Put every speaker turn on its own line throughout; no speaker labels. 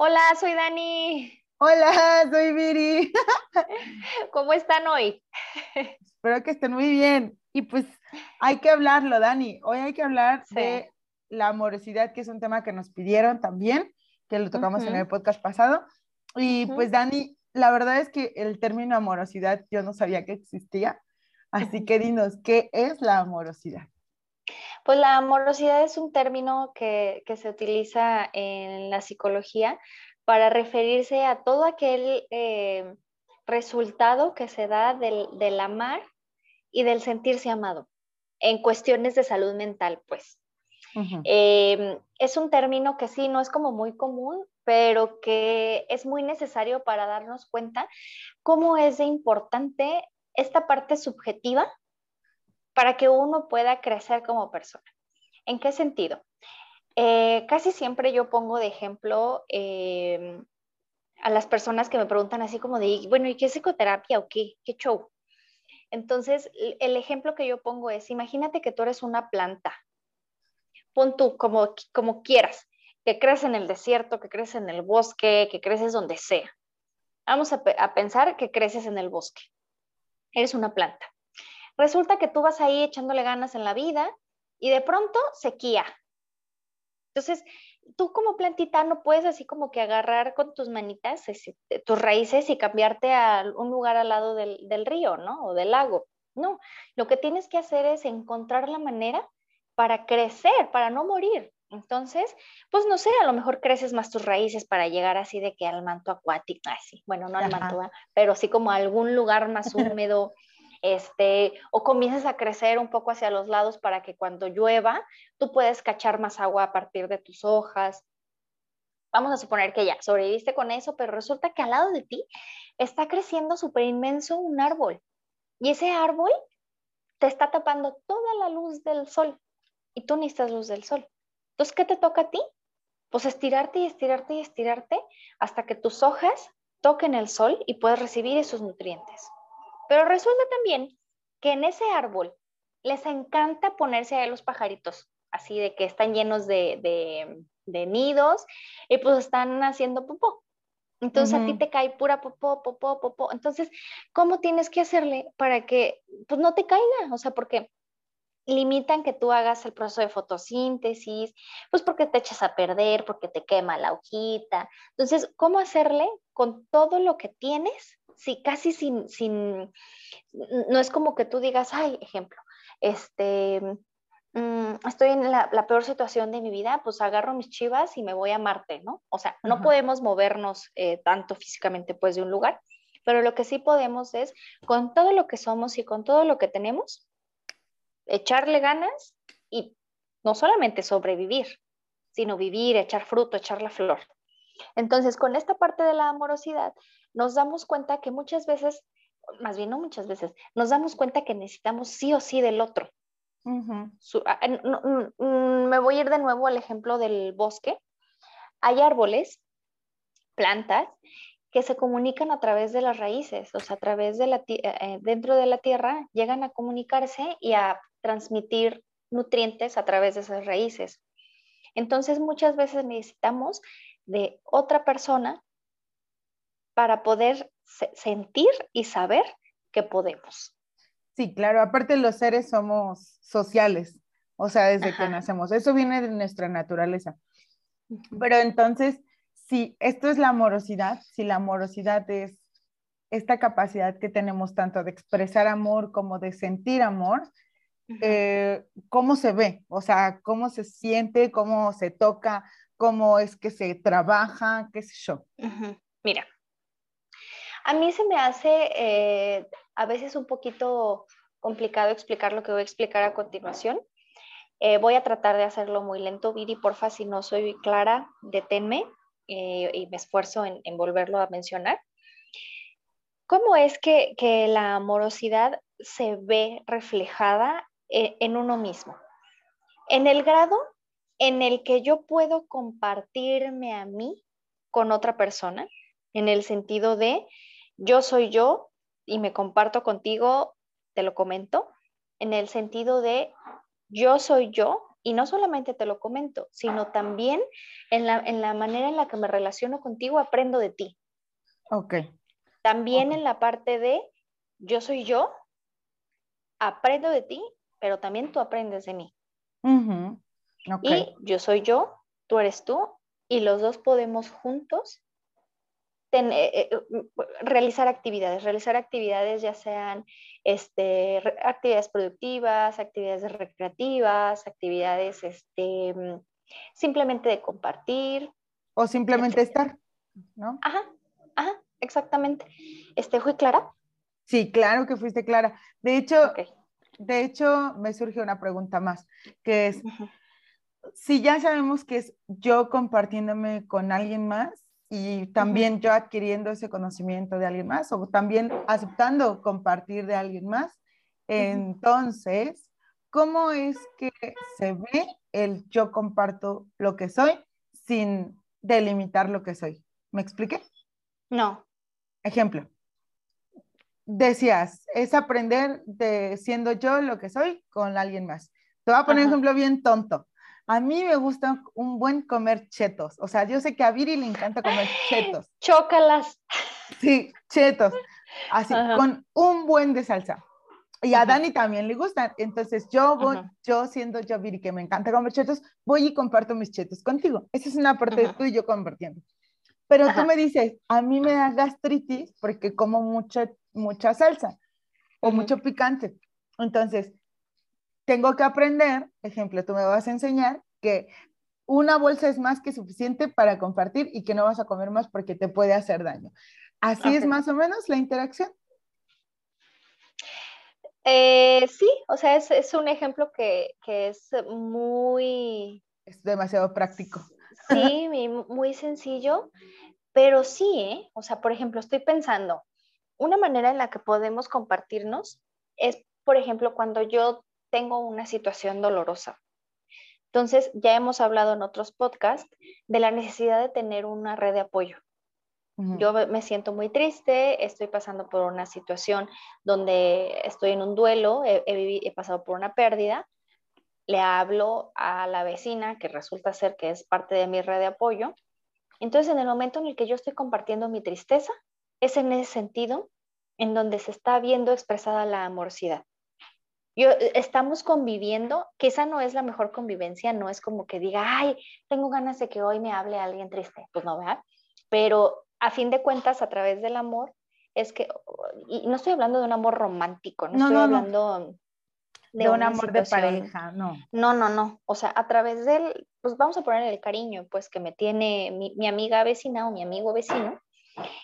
Hola, soy Dani.
Hola, soy Viri.
¿Cómo están hoy?
Espero que estén muy bien. Y pues hay que hablarlo, Dani. Hoy hay que hablar de la amorosidad, que es un tema que nos pidieron también, que lo tocamos en el podcast pasado. Y pues Dani, la verdad es que el término amorosidad yo no sabía que existía. Así que dinos, ¿qué es la amorosidad?
Pues la amorosidad es un término que, se utiliza en la psicología para referirse a todo aquel eh, resultado que se da del, amar y del sentirse amado en cuestiones de salud mental, pues. Em, es un término que sí, no es como muy común, pero que es muy necesario para darnos cuenta cómo es de importante esta parte subjetiva para que uno pueda crecer como persona. ¿En qué sentido? Eh, casi siempre yo pongo de ejemplo em, a las personas que me preguntan así como de, bueno, ¿y qué es psicoterapia o qué? ¿Qué show? Entonces, el ejemplo que yo pongo es, imagínate que tú eres una planta. Pon tú como, como quieras, que crees en el desierto, que crees en el bosque, que creces donde sea. Vamos a, a pensar que creces en el bosque. Eres una planta. Resulta que tú vas ahí echándole ganas en la vida y de pronto sequía. Entonces, tú como plantita no puedes así como que agarrar con tus manitas tus raíces y cambiarte a un lugar al lado del, del río, ¿no? O del lago. No, lo que tienes que hacer es encontrar la manera para crecer, para no morir. Entonces, pues no sé, a lo mejor creces más tus raíces para llegar así de que al manto acuático, así, bueno, no al manto, pero sí como a algún lugar más húmedo, este, o comienzas a crecer un poco hacia los lados para que cuando llueva tú puedes cachar más agua a partir de tus hojas. Vamos a suponer que ya sobreviviste con eso, pero resulta que al lado de ti está creciendo súper inmenso un árbol y ese árbol te está tapando toda la luz del sol y tú necesitas luz del sol. Entonces, ¿qué te toca a ti? Pues estirarte y estirarte y estirarte hasta que tus hojas toquen el sol y puedas recibir esos nutrientes. Pero resulta también que en ese árbol les encanta ponerse a los pajaritos, así de que están llenos de, nidos y pues están haciendo popó. Entonces a ti te cae pura popó, popó, popó. Entonces, ¿cómo tienes que hacerle para que pues no te caiga? O sea, porque limitan que tú hagas el proceso de fotosíntesis, pues porque te echas a perder, porque te quema la hojita. Entonces, ¿cómo hacerle con todo lo que tienes sí, casi sin, sin, no es como que tú digas, ay, ejemplo, este, mm, estoy en la, peor situación de mi vida, pues agarro mis chivas y me voy a Marte, ¿no? O sea, no podemos movernos eh, tanto físicamente pues de un lugar, pero lo que sí podemos es, con todo lo que somos y con todo lo que tenemos, echarle ganas y no solamente sobrevivir, sino vivir, echar fruto, echar la flor. Entonces, con esta parte de la amorosidad, nos damos cuenta que muchas veces, más bien no muchas veces, nos damos cuenta que necesitamos sí o sí del otro. Ah, mm, me voy a ir de nuevo al ejemplo del bosque. Hay árboles, plantas, que se comunican a través de las raíces, o sea, a través de la eh, eh, dentro de la tierra, llegan a comunicarse y a transmitir nutrientes a través de esas raíces. Entonces, muchas veces necesitamos de otra persona para poder sentir y saber que podemos.
Sí, claro, aparte los seres somos sociales, o sea, desde que nacemos, eso viene de nuestra naturaleza. Pero entonces, si esto es la amorosidad, si la amorosidad es esta capacidad que tenemos tanto de expresar amor como de sentir amor, eh, ¿cómo se ve? O sea, ¿cómo se siente? ¿Cómo se toca? ¿Cómo es que se trabaja? ¿Qué sé yo?
Mira, a mí se me hace eh, a veces un poquito complicado explicar lo que voy a explicar a continuación. Eh, voy a tratar de hacerlo muy lento, Viri, porfa, si no soy clara, deténme eh, y me esfuerzo en, volverlo a mencionar. ¿Cómo es que, la amorosidad se ve reflejada en uno mismo? En el grado en el que yo puedo compartirme a mí con otra persona, en el sentido de yo soy yo y me comparto contigo, te lo comento, en el sentido de yo soy yo Y no solamente te lo comento, sino también en la, en la manera en la que me relaciono contigo, aprendo de ti.
Ok.
También en la parte de yo soy yo, aprendo de ti, pero también tú aprendes de mí. Y yo soy yo, tú eres tú, y los dos podemos juntos eh, eh, realizar actividades, realizar actividades ya sean este, actividades productivas, actividades recreativas, actividades este, mm, simplemente de compartir.
O simplemente estar, ¿no?
Ajá, ajá, exactamente. Este, ¿Fui clara?
Sí, claro que fuiste clara. De hecho, de hecho, me surge una pregunta más, que es, si ya sabemos que es yo compartiéndome con alguien más, y también yo adquiriendo ese conocimiento de alguien más o también aceptando compartir de alguien más. Entonces, ¿cómo es que se ve el yo comparto lo que soy sin delimitar lo que soy? ¿Me expliqué?
No.
Ejemplo. Decías, es aprender de siendo yo lo que soy con alguien más. Te voy a poner un ejemplo bien tonto. A mí me gusta un buen comer chetos. O sea, yo sé que a Viri le encanta comer chetos.
Chócalas.
Sí, chetos. Así, con un buen de salsa. Y a Dani también le gustan. Entonces yo voy, yo siendo yo Viri, que me encanta comer chetos, voy y comparto mis chetos contigo. Esa es una parte de tú y yo compartiendo. Pero tú me dices, a mí me da gastritis porque como mucha, mucha salsa o mucho picante. Entonces, tengo que aprender, ejemplo, tú me vas a enseñar que una bolsa es más que suficiente para compartir y que no vas a comer más porque te puede hacer daño. ¿Así es más o menos la interacción?
Eh, sí, o sea, es, un ejemplo que, es muy...
Es demasiado práctico.
Sí, muy sencillo, pero sí, ¿eh? O sea, por ejemplo, estoy pensando, una manera en la que podemos compartirnos es, por ejemplo, cuando yo tengo una situación dolorosa. Entonces, ya hemos hablado en otros podcasts de la necesidad de tener una red de apoyo. Yo me siento muy triste, estoy pasando por una situación donde estoy en un duelo, he, pasado por una pérdida, le hablo a la vecina que resulta ser que es parte de mi red de apoyo. Entonces, en el momento en el que yo estoy compartiendo mi tristeza, es en ese sentido en donde se está viendo expresada la amorosidad. Yo, eh, estamos conviviendo, que esa no es la mejor convivencia, no es como que diga, ay, tengo ganas de que hoy me hable alguien triste, pues no, ¿verdad? Pero a fin de cuentas, a través del amor, es que, y no estoy hablando de un amor romántico, no, estoy hablando
de, un amor de pareja, no.
No, no, no, o sea, a través del, pues vamos a poner el cariño, pues que me tiene mi, amiga vecina o mi amigo vecino,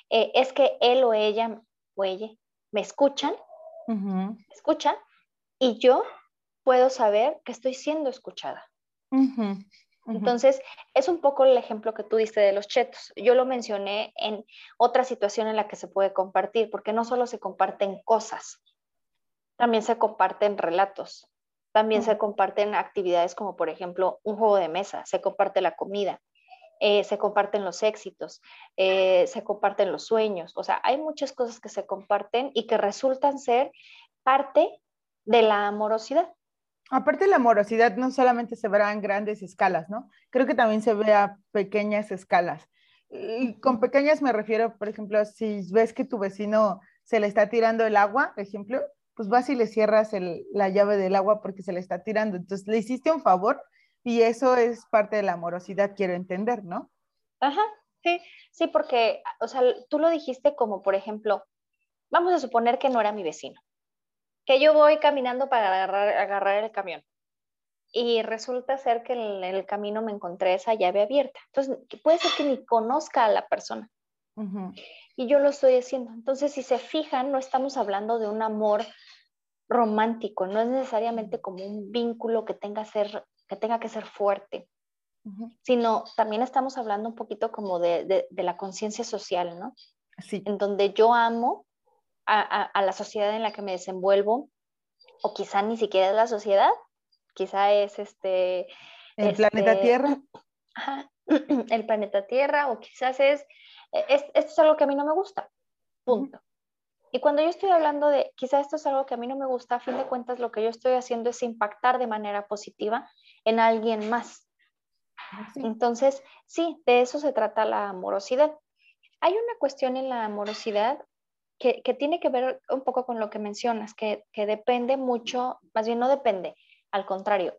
eh, es que él o ella o ella me escuchan, me escuchan y yo puedo saber que estoy siendo escuchada. Entonces, es un poco el ejemplo que tú diste de los chetos. Yo lo mencioné en otra situación en la que se puede compartir, porque no solo se comparten cosas, también se comparten relatos, también se comparten actividades como, por ejemplo, un juego de mesa, se comparte la comida, eh, se comparten los éxitos, eh, se comparten los sueños. O sea, hay muchas cosas que se comparten y que resultan ser parte de la amorosidad.
Aparte la amorosidad no solamente se verá en grandes escalas, ¿no? Creo que también se ve a pequeñas escalas. Y con pequeñas me refiero, por ejemplo, si ves que tu vecino se le está tirando el agua, por ejemplo, pues vas y le cierras la llave del agua porque se le está tirando. Entonces le hiciste un favor y eso es parte de la amorosidad, quiero entender, ¿no?
Ajá, sí, sí, porque, o sea, tú lo dijiste como, por ejemplo, vamos a suponer que no era mi vecino, que yo voy caminando para agarrar, el camión. Y resulta ser que en el, camino me encontré esa llave abierta. Entonces, puede ser que ni conozca a la persona. Y yo lo estoy haciendo. Entonces, si se fijan, no estamos hablando de un amor romántico, no es necesariamente como un vínculo que tenga, ser, que, tenga que ser fuerte, sino también estamos hablando un poquito como de, de la conciencia social, ¿no?
Sí.
En donde yo amo a, la sociedad en la que me desenvuelvo, o quizá ni siquiera es la sociedad, quizá es este...
El planeta este, Tierra.
el planeta Tierra, o quizás es, esto es algo que a mí no me gusta, punto. Y cuando yo estoy hablando de, quizá esto es algo que a mí no me gusta, a fin de cuentas lo que yo estoy haciendo es impactar de manera positiva en alguien más. Entonces, sí, de eso se trata la amorosidad. Hay una cuestión en la amorosidad que, tiene que ver un poco con lo que mencionas, que, depende mucho, más bien no depende, al contrario,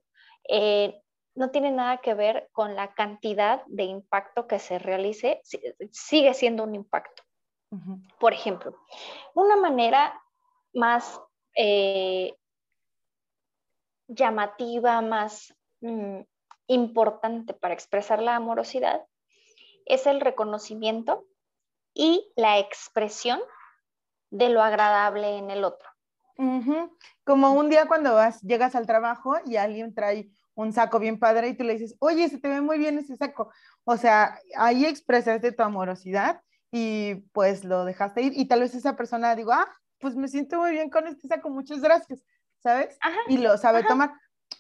eh, no tiene nada que ver con la cantidad de impacto que se realice, sigue siendo un impacto. Por ejemplo, una manera más eh, llamativa, más mm, importante para expresar la amorosidad es el reconocimiento y la expresión de lo agradable en el otro.
Como un día cuando vas, llegas al trabajo y alguien trae un saco bien padre y tú le dices, oye, se te ve muy bien ese saco. O sea, ahí expresaste tu amorosidad y pues lo dejaste ir y tal vez esa persona digo, ah, pues me siento muy bien con este saco, muchas gracias, ¿sabes? y lo sabe tomar.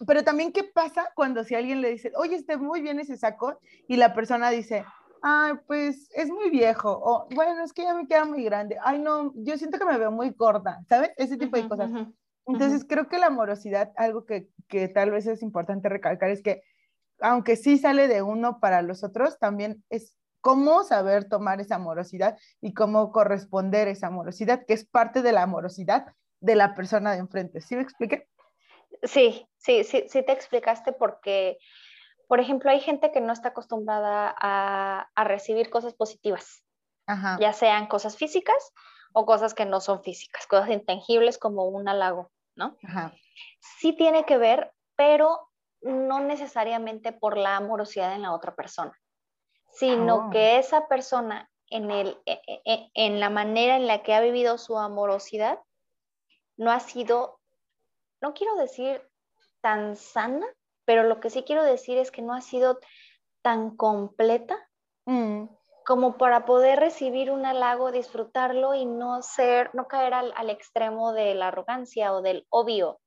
Pero también, ¿qué pasa cuando si alguien le dice, oye, está muy bien ese saco y la persona dice, ay, pues es muy viejo, o bueno, es que ya me queda muy grande, ay, no, yo siento que me veo muy corta, ¿sabes? Ese tipo de cosas. Entonces, creo que la amorosidad, algo que, que tal vez es importante recalcar, es que aunque sí sale de uno para los otros, también es cómo saber tomar esa amorosidad y cómo corresponder esa amorosidad, que es parte de la amorosidad de la persona de enfrente. ¿Sí me expliqué?
Sí, sí, sí, sí te explicaste porque por ejemplo, hay gente que no está acostumbrada a, recibir cosas positivas, ya sean cosas físicas o cosas que no son físicas, cosas intangibles como un halago, ¿no? Sí tiene que ver, pero no necesariamente por la amorosidad en la otra persona, sino oh. que esa persona en, el, e, e, e, en la manera en la que ha vivido su amorosidad no ha sido, no quiero decir tan sana, pero lo que sí quiero decir es que no ha sido tan completa mm. como para poder recibir un halago, disfrutarlo y no ser, no caer al, extremo de la arrogancia o del obvio,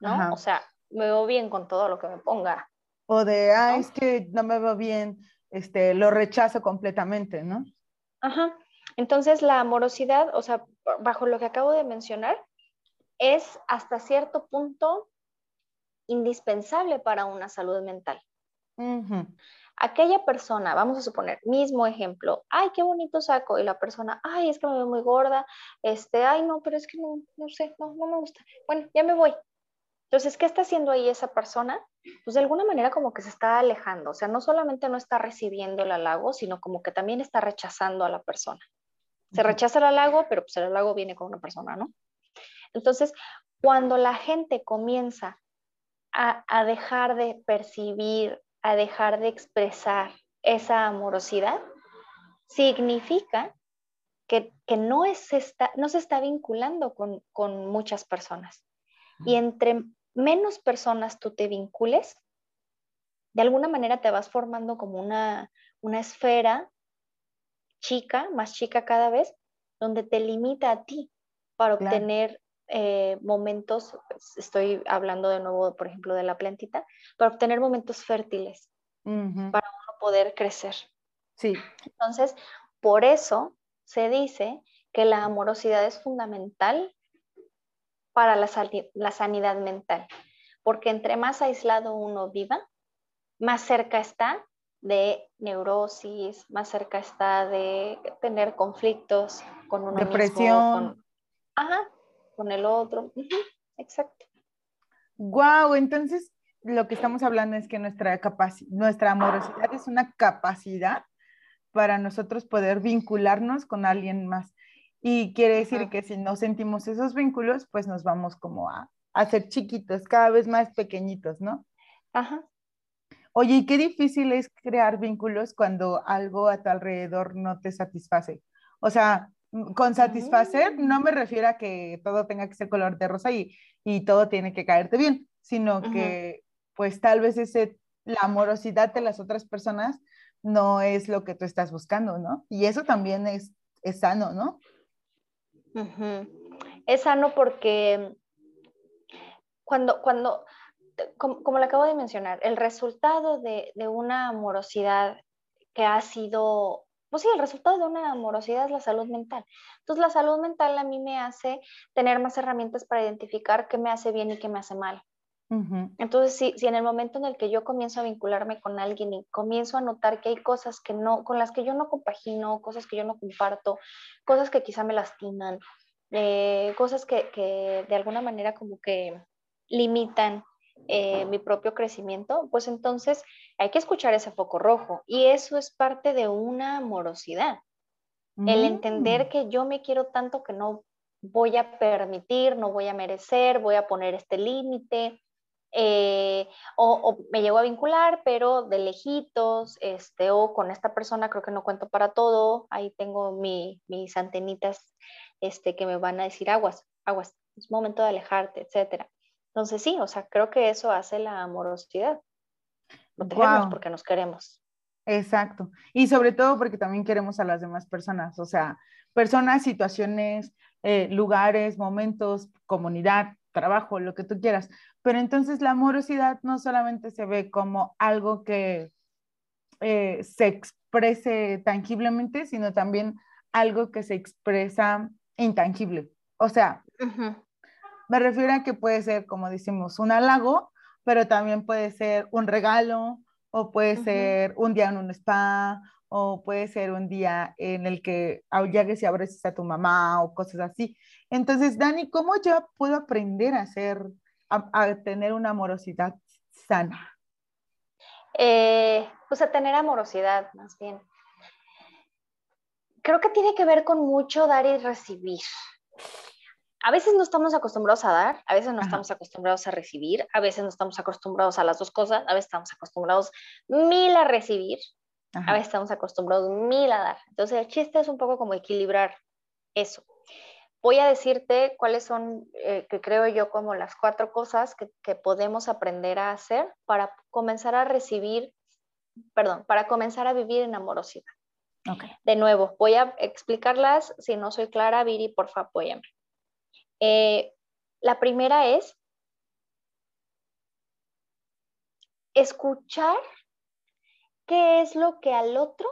¿no? O sea, me veo bien con todo lo que me ponga.
O de, ah, es que no me veo bien, este, lo rechazo completamente, ¿no?
Ajá. Entonces, la amorosidad, o sea, bajo lo que acabo de mencionar, es hasta cierto punto indispensable para una salud mental. Aquella persona, vamos a suponer, mismo ejemplo, ay, qué bonito saco, y la persona, ay, es que me veo muy gorda, este, ay, no, pero es que no, no sé, no, no me gusta. Bueno, ya me voy. Entonces, ¿qué está haciendo ahí esa persona? Pues de alguna manera como que se está alejando, o sea, no solamente no está recibiendo el halago, sino como que también está rechazando a la persona. Se rechaza el halago, pero pues el halago viene con una persona, ¿no? Entonces, cuando la gente comienza a, dejar de percibir, a dejar de expresar esa amorosidad, significa que, no, es no se está vinculando con, muchas personas. Y entre menos personas tú te vincules, de alguna manera te vas formando como una, esfera chica, más chica cada vez, donde te limita a ti para obtener eh, momentos, pues, estoy hablando de nuevo, por ejemplo, de la plantita, para obtener momentos fértiles, para uno poder crecer.
Sí.
Entonces, por eso se dice que la amorosidad es fundamental para la, la sanidad mental, porque entre más aislado uno viva, más cerca está de neurosis, más cerca está de tener conflictos con uno
Depresión.
mismo. Ajá, con el otro. Exacto.
Wow, entonces lo que estamos hablando es que nuestra nuestra amorosidad es una capacidad para nosotros poder vincularnos con alguien más. Y quiere decir que si no sentimos esos vínculos, pues nos vamos como a, a ser chiquitos, cada vez más pequeñitos, ¿no?
Ajá.
Oye, y qué difícil es crear vínculos cuando algo a tu alrededor no te satisface. O sea, con satisfacer no me refiero a que todo tenga que ser color de rosa y, y todo tiene que caerte bien, sino que pues tal vez ese, la amorosidad de las otras personas no es lo que tú estás buscando, ¿no? Y eso también es, es sano, ¿no?
Es sano porque cuando, cuando como, como le acabo de mencionar, el resultado de, de una amorosidad que ha sido pues sí, el resultado de una amorosidad es la salud mental. Entonces, la salud mental a mí me hace tener más herramientas para identificar qué me hace bien y qué me hace mal. Entonces, si, si en el momento en el que yo comienzo a vincularme con alguien y comienzo a notar que hay cosas que no, con las que yo no compagino, cosas que yo no comparto, cosas que quizá me lastiman, eh, cosas que, que, de alguna manera como que limitan eh, mi propio crecimiento, pues entonces hay que escuchar ese foco rojo y eso es parte de una amorosidad. El entender mm. que yo me quiero tanto que no voy a permitir, no voy a merecer, voy a poner este límite, eh, o, me llego a vincular, pero de lejitos, este, o con esta persona creo que no cuento para todo, ahí tengo mis antenitas este, que me van a decir aguas, aguas, es momento de alejarte, etcétera. Entonces sí, o sea, creo que eso hace la amorosidad, protegernos porque nos queremos.
Exacto, y sobre todo porque también queremos a las demás personas, o sea, personas, situaciones, eh, lugares, momentos, comunidad, trabajo, lo que tú quieras, pero entonces la amorosidad no solamente se ve como algo que eh, se exprese tangiblemente, sino también algo que se expresa intangible. O sea, me refiero a que puede ser, como decimos, un halago, pero también puede ser un regalo, o puede ser un día en un spa, o puede ser un día en el que llegues y abres a tu mamá o cosas así. Entonces, Dani, ¿cómo yo puedo aprender a hacer a, tener una amorosidad sana?
Eh, pues a tener amorosidad, más bien. Creo que tiene que ver con mucho dar y recibir. A veces no estamos acostumbrados a dar, a veces no estamos acostumbrados a recibir, a veces no estamos acostumbrados a las dos cosas, a veces estamos acostumbrados mil a recibir, a veces estamos acostumbrados mil a dar. Entonces el chiste es un poco como equilibrar eso voy a decirte cuáles son, eh, que creo yo, como las cuatro cosas que, podemos aprender a hacer para comenzar a recibir, perdón, para comenzar a vivir en amorosidad. De nuevo, voy a explicarlas. Si no soy clara, Viri, por favor, apóyame. Eh, la primera es escuchar qué es lo que al otro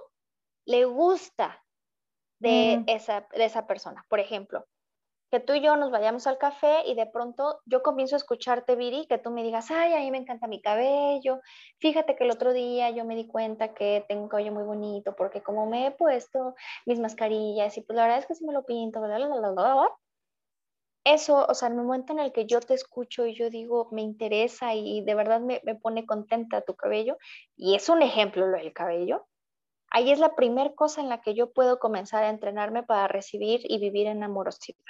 le gusta de, mm. esa, de esa persona. Por ejemplo, que tú y yo nos vayamos al café y de pronto yo comienzo a escucharte, Viri, que tú me digas, ay, a mí me encanta mi cabello, fíjate que el otro día yo me di cuenta que tengo un cabello muy bonito porque como me he puesto mis mascarillas y pues la verdad es que si me lo pinto, bla, bla, bla, bla, eso, o sea, en el momento en el que yo te escucho y yo digo, me interesa y de verdad me, me pone contenta tu cabello, y es un ejemplo lo del cabello, ahí es la primera cosa en la que yo puedo comenzar a entrenarme para recibir y vivir en amorosidad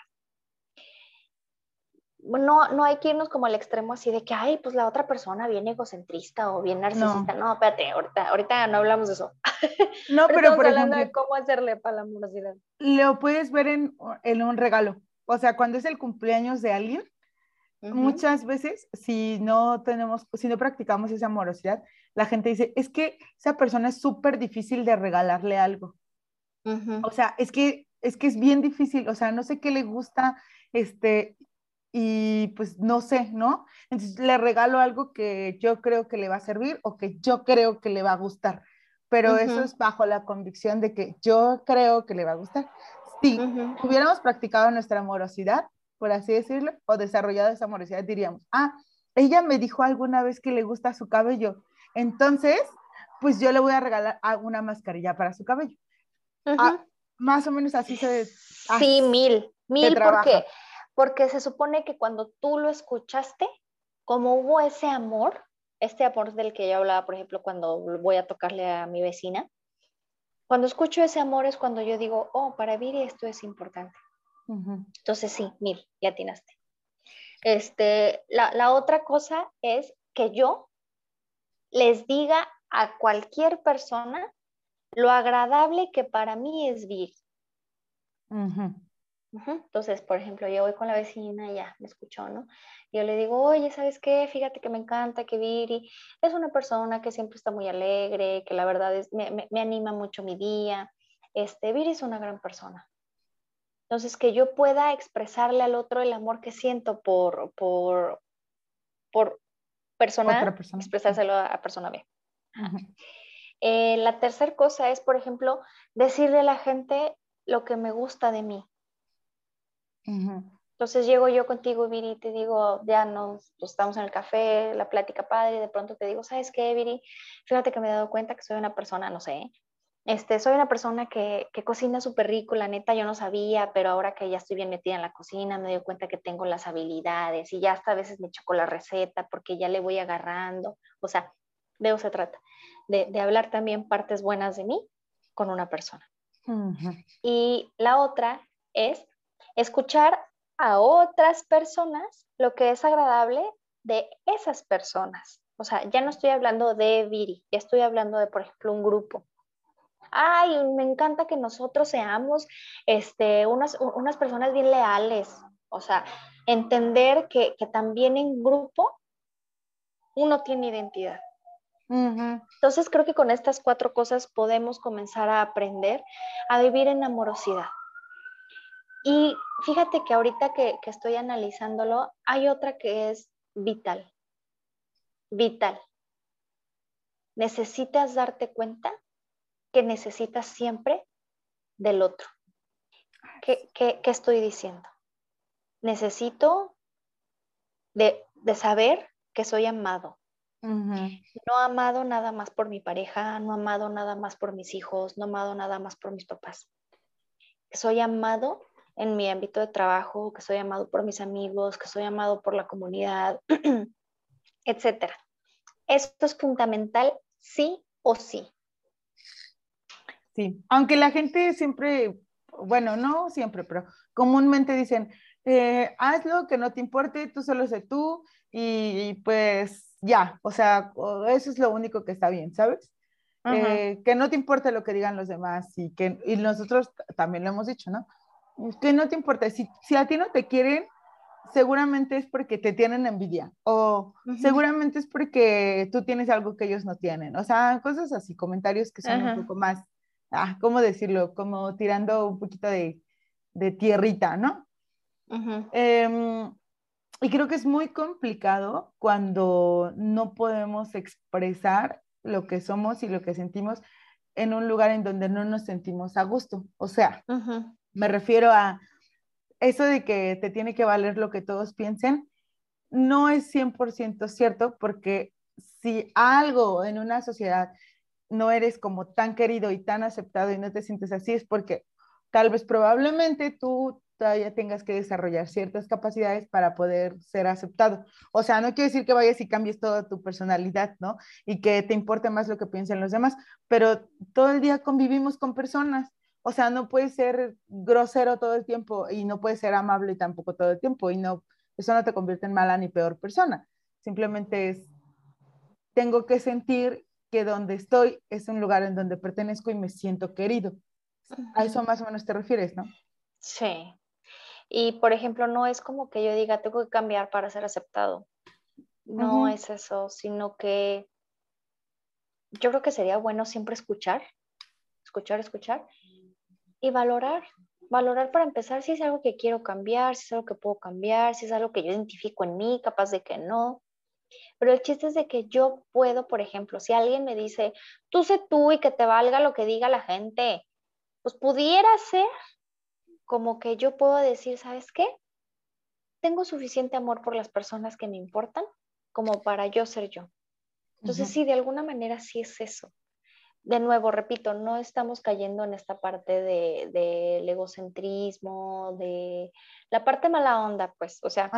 no, no hay que irnos como al extremo así de que, ay, pues la otra persona bien egocentrista o bien narcisista. No, espérate, ahorita, ahorita no hablamos de eso.
No, pero por ejemplo,
de cómo hacerle para la amorosidad.
Lo puedes ver en, en, un regalo. O sea, cuando es el cumpleaños de alguien, muchas veces, si no tenemos, si no practicamos esa amorosidad, la gente dice, es que esa persona es súper difícil de regalarle algo. O sea, es que, es que es bien difícil, o sea, no sé qué le gusta, este, y pues no sé, ¿no? Entonces le regalo algo que yo creo que le va a servir o que yo creo que le va a gustar, pero eso es bajo la convicción de que yo creo que le va a gustar. Si hubiéramos practicado nuestra amorosidad, por así decirlo, o desarrollado esa amorosidad, diríamos, ah, ella me dijo alguna vez que le gusta su cabello, entonces, pues yo le voy a regalar una mascarilla para su cabello. Ah, más o menos así se...
Sí, mil, mil, porque porque se supone que cuando tú lo escuchaste, como hubo ese amor, este amor del que yo hablaba, por ejemplo, cuando voy a tocarle a mi vecina, cuando escucho ese amor es cuando yo digo, oh, para Viri esto es importante. Entonces sí, mil, ya atinaste. Este, la, la, otra cosa es que yo les diga a cualquier persona lo agradable que para mí es Viri. Entonces, por ejemplo, yo voy con la vecina y ya me escuchó, ¿no? Yo le digo, oye, ¿sabes qué? Fíjate que me encanta que Viri es una persona que siempre está muy alegre, que la verdad es, me, anima mucho mi día. Este, Viri es una gran persona. Entonces, que yo pueda expresarle al otro el amor que siento por, por, por persona, expresárselo a, persona B. Eh, la tercera cosa es, por ejemplo, decirle a la gente lo que me gusta de mí. Entonces llego yo contigo, Viri, y te digo, ya nos pues, estamos en el café, la plática padre, y de pronto te digo, ¿sabes qué, Viri? Fíjate que me he dado cuenta que soy una persona, no sé, este, soy una persona que, que cocina súper rico, la neta yo no sabía, pero ahora que ya estoy bien metida en la cocina, me doy cuenta que tengo las habilidades y ya hasta a veces me choco la receta porque ya le voy agarrando. O sea, de eso se trata, de, de hablar también partes buenas de mí con una persona. Y la otra es escuchar a otras personas lo que es agradable de esas personas. O sea, ya no estoy hablando de Viri, ya estoy hablando de, por ejemplo, un grupo. Ay, me encanta que nosotros seamos este, unas, unas personas bien leales. O sea, entender que, que también en grupo uno tiene identidad. Entonces creo que con estas cuatro cosas podemos comenzar a aprender a vivir en amorosidad. Y fíjate que ahorita que, que estoy analizándolo, hay otra que es vital. Vital. Necesitas darte cuenta que necesitas siempre del otro. ¿Qué, qué, qué estoy diciendo? Necesito de, de, saber que soy amado, no amado nada más por mi pareja, no amado nada más por mis hijos, no amado nada más por mis papás. Soy amado en mi ámbito de trabajo, que soy amado por mis amigos, que soy amado por la comunidad, etcétera. Esto es fundamental, sí o sí.
Sí, aunque la gente siempre, bueno, no siempre, pero comúnmente dicen, eh, hazlo, que no te importe, tú solo sé tú, y pues ya, o sea, eso es lo único que está bien, ¿sabes? Eh, que no te importe lo que digan los demás y que y nosotros también lo hemos dicho, ¿no? Que no te importe, si, si a ti no te quieren, seguramente es porque te tienen envidia o seguramente es porque tú tienes algo que ellos no tienen, o sea, cosas así, comentarios que son un poco más, ah, ¿cómo decirlo? Como tirando un poquito de, de tierrita, ¿no? Eh, y creo que es muy complicado cuando no podemos expresar lo que somos y lo que sentimos en un lugar en donde no nos sentimos a gusto. O sea, me refiero a eso de que te tiene que valer lo que todos piensen, no es 100% cierto porque si algo en una sociedad no eres como tan querido y tan aceptado y no te sientes así, es porque tal vez probablemente tú todavía tengas que desarrollar ciertas capacidades para poder ser aceptado. O sea, no quiere decir que vayas y cambies toda tu personalidad, ¿no? Y que te importe más lo que piensen los demás, pero todo el día convivimos con personas. O sea, no puedes ser grosero todo el tiempo y no puedes ser amable tampoco todo el tiempo y no, eso no te convierte en mala ni peor persona. Simplemente es, tengo que sentir que donde estoy es un lugar en donde pertenezco y me siento querido. A eso más o menos te refieres, ¿no?
Sí, y, por ejemplo, no es como que yo diga, tengo que cambiar para ser aceptado. No es eso, sino que yo creo que sería bueno siempre escuchar, escuchar, escuchar y valorar. Valorar para empezar si es algo que quiero cambiar, si es algo que puedo cambiar, si es algo que yo identifico en mí, capaz de que no. Pero el chiste es de que yo puedo, por ejemplo, si alguien me dice, tú sé tú y que te valga lo que diga la gente, pues pudiera ser como que yo puedo decir, ¿sabes qué? Tengo suficiente amor por las personas que me importan como para yo ser yo. Entonces, sí, de alguna manera sí es eso. De nuevo, repito, no estamos cayendo en esta parte del de, egocentrismo, de la parte mala onda, pues, o sea,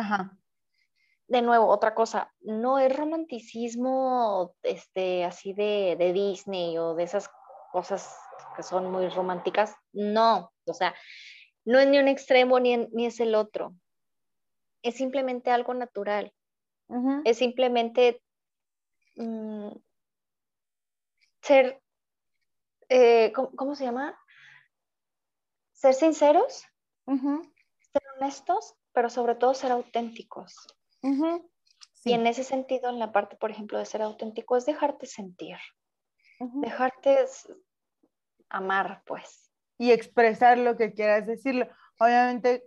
de nuevo, otra cosa, no es romanticismo este, así de, de Disney o de esas cosas que son muy románticas, no, o sea, no es ni un extremo ni, ni es el otro. Es simplemente algo natural. Es simplemente mm, ser, eh, ¿cómo, se llama? Ser sinceros, ser honestos, pero sobre todo ser auténticos. Y en ese sentido, en la parte, por ejemplo, de ser auténtico, es dejarte sentir, dejarte amar, pues.
Y expresar lo que quieras decirlo. Obviamente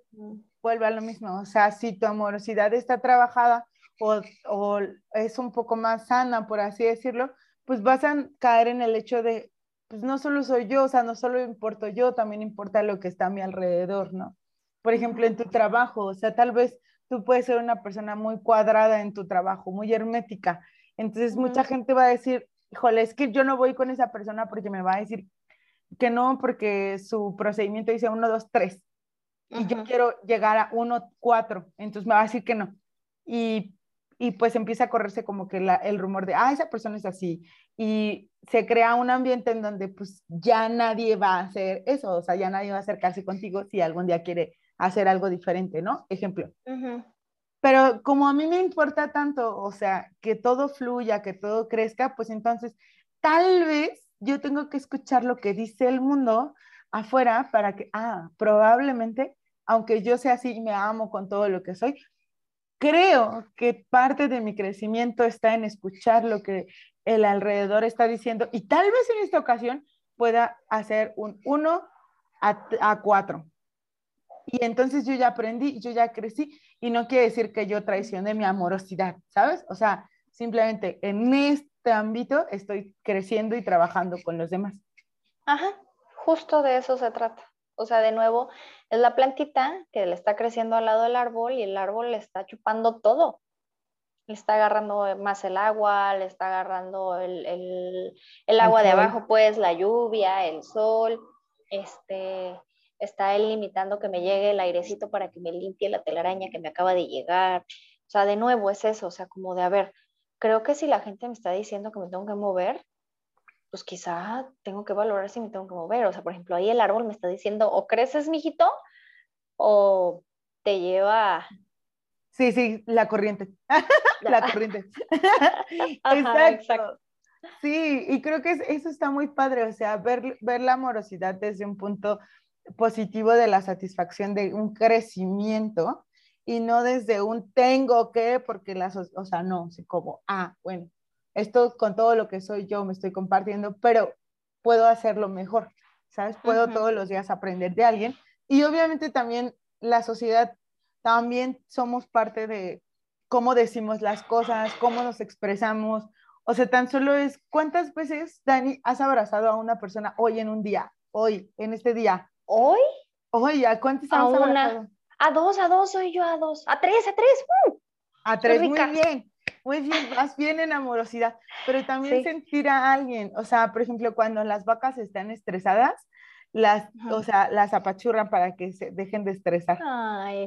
vuelve a lo mismo, o sea, si tu amorosidad está trabajada o, o, es un poco más sana, por así decirlo, pues vas a caer en el hecho de, pues no solo soy yo, o sea, no solo importo yo, también importa lo que está a mi alrededor, ¿no? por ejemplo, en tu trabajo, o sea, tal vez tú puedes ser una persona muy cuadrada en tu trabajo, muy hermética. Entonces, mucha gente va a decir, híjole, es que yo no voy con esa persona porque me va a decir que no, porque su procedimiento dice 1, 2, 3. Y yo quiero llegar a 1, 4. Entonces me va a decir que no. Y, y pues empieza a correrse como que la, el rumor de, ah, esa persona es así. Y se crea un ambiente en donde pues ya nadie va a hacer eso, o sea, ya nadie va a acercarse contigo si algún día quiere hacer algo diferente, ¿no? Ejemplo. Pero como a mí me importa tanto, o sea, que todo fluya, que todo crezca, pues entonces tal vez yo tengo que escuchar lo que dice el mundo afuera para que, ah, probablemente, aunque yo sea así y me amo con todo lo que soy, creo que parte de mi crecimiento está en escuchar lo que el alrededor está diciendo y tal vez en esta ocasión pueda hacer un 1 a 4, y entonces yo ya aprendí, yo ya crecí y no quiere decir que yo traicioné mi amorosidad, ¿sabes? O sea, simplemente en este ámbito estoy creciendo y trabajando con los demás.
Ajá, justo de eso se trata. O sea, de nuevo, es la plantita que le está creciendo al lado del árbol y el árbol le está chupando todo. Le está agarrando más el agua, le está agarrando el, el agua de abajo, pues la lluvia, el sol, este, está él limitando que me llegue el airecito para que me limpie la telaraña que me acaba de llegar. O sea, de nuevo es eso, o sea, como de, a ver, creo que si la gente me está diciendo que me tengo que mover, pues quizá tengo que valorar si me tengo que mover. O sea, por ejemplo, ahí el árbol me está diciendo, o creces, mijito, o te lleva...
Sí, sí, la corriente. la corriente. exacto. Sí, y creo que eso está muy padre, o sea, ver, ver la amorosidad desde un punto positivo de la satisfacción de un crecimiento y no desde un tengo que, porque las, o sea, no, como, ah, bueno, esto con todo lo que soy yo me estoy compartiendo, pero puedo hacerlo mejor, ¿sabes? Puedo todos los días aprender de alguien. Y obviamente también la sociedad, también somos parte de cómo decimos las cosas, cómo nos expresamos. O sea, tan solo es, ¿cuántas veces, Dani, has abrazado a una persona hoy en un día, hoy, en este día?
¿Hoy?
Hoy, ¿a cuántos
a una, A dos, a dos, soy yo a dos. A tres, a tres. ¡uh!
A tres, muy bien. Muy bien, más bien en amorosidad, pero también sentir a alguien, o sea, por ejemplo, cuando las vacas están estresadas, las, o sea, las apachurran para que se dejen de estresar.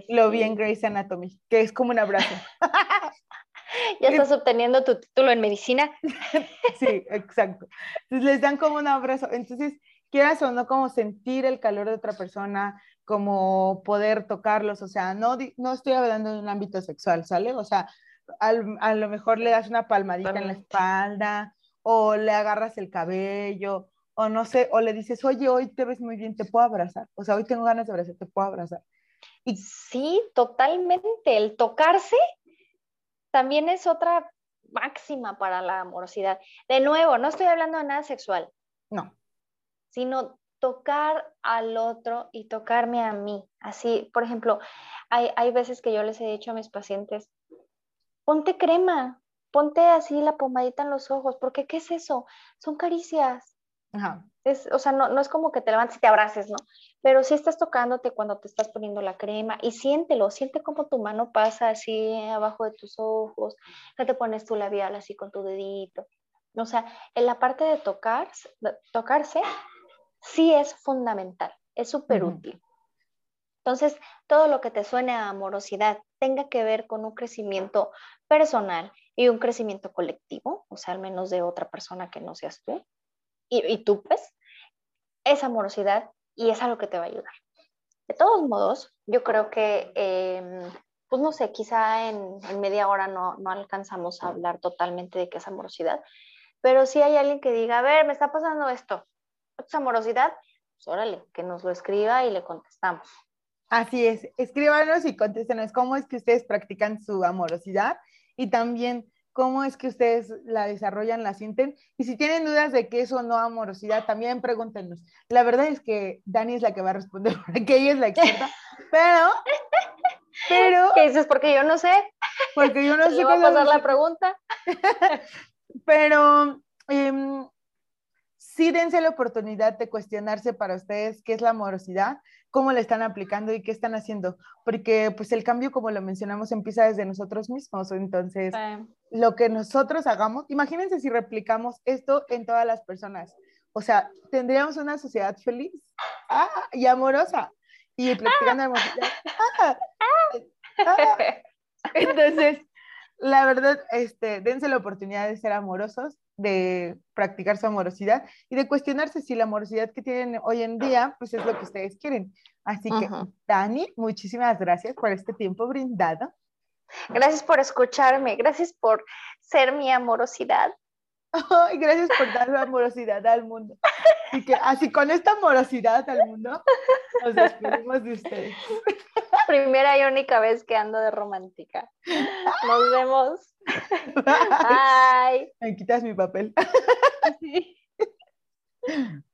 Lo vi en Grey's Anatomy, que es como un abrazo.
ya estás obteniendo tu título en medicina.
sí, exacto. Entonces les dan como un abrazo. Entonces, quieras o no, como sentir el calor de otra persona, como poder tocarlos, o sea, no, no estoy hablando de un ámbito sexual, ¿sale? O sea, a lo mejor le das una palmadita en la espalda o le agarras el cabello o no sé, o le dices, oye, hoy te ves muy bien, te puedo abrazar, o sea, hoy tengo ganas de abrazar, te puedo abrazar.
Y sí, totalmente, el tocarse también es otra máxima para la amorosidad. De nuevo, no estoy hablando de nada sexual.
No
sino tocar al otro y tocarme a mí. Así, por ejemplo, hay, hay veces que yo les he dicho a mis pacientes, ponte crema, ponte así la pomadita en los ojos, porque ¿qué es eso? Son caricias. Es, o sea, no, no, es como que te levantes y te abraces, ¿no? Pero sí estás tocándote cuando te estás poniendo la crema y siéntelo, siente cómo tu mano pasa así abajo de tus ojos, que te pones tu labial así con tu dedito. O sea, en la parte de tocar, tocarse sí es fundamental, es súper útil. Entonces, todo lo que te suene a amorosidad tenga que ver con un crecimiento personal y un crecimiento colectivo, o sea, al menos de otra persona que no seas tú, y, tú pues, es amorosidad y es algo que te va a ayudar. De todos modos, yo creo que, em, pues no sé, quizá en, media hora no, no, alcanzamos a hablar totalmente de qué es amorosidad, pero si hay alguien que diga, a ver, me está pasando esto, ¿es amorosidad? Pues órale, que nos lo escriba y le contestamos.
Así es, escríbanos y contéstenos cómo es que ustedes practican su amorosidad y también cómo es que ustedes la desarrollan, la sienten. Y si tienen dudas de qué es o no amorosidad, también pregúntenos. La verdad es que Dani es la que va a responder, porque ella es la experta, pero... pero
¿Qué dices? Porque yo no sé.
Porque yo no sé.
cómo pasar la pregunta?
pero... Em, sí dense la oportunidad de cuestionarse para ustedes qué es la amorosidad, cómo la están aplicando y qué están haciendo, porque pues el cambio, como lo mencionamos, empieza desde nosotros mismos. Entonces, lo que nosotros hagamos, imagínense si replicamos esto en todas las personas. O sea, tendríamos una sociedad feliz ah, y amorosa y practicando amorosidad. Ah, ah, Entonces, la verdad, este, dense la oportunidad de ser amorosos, de practicar su amorosidad y de cuestionarse si la amorosidad que tienen hoy en día, pues es lo que ustedes quieren. Así que, Dani, muchísimas gracias por este tiempo brindado.
Gracias por escucharme, gracias por ser mi amorosidad.
Gracias por dar la amorosidad al mundo. Así que así con esta amorosidad al mundo, nos despedimos de ustedes.
Primera y única vez que ando de romántica. Nos vemos. Bye.
Me quitas mi papel. Sí.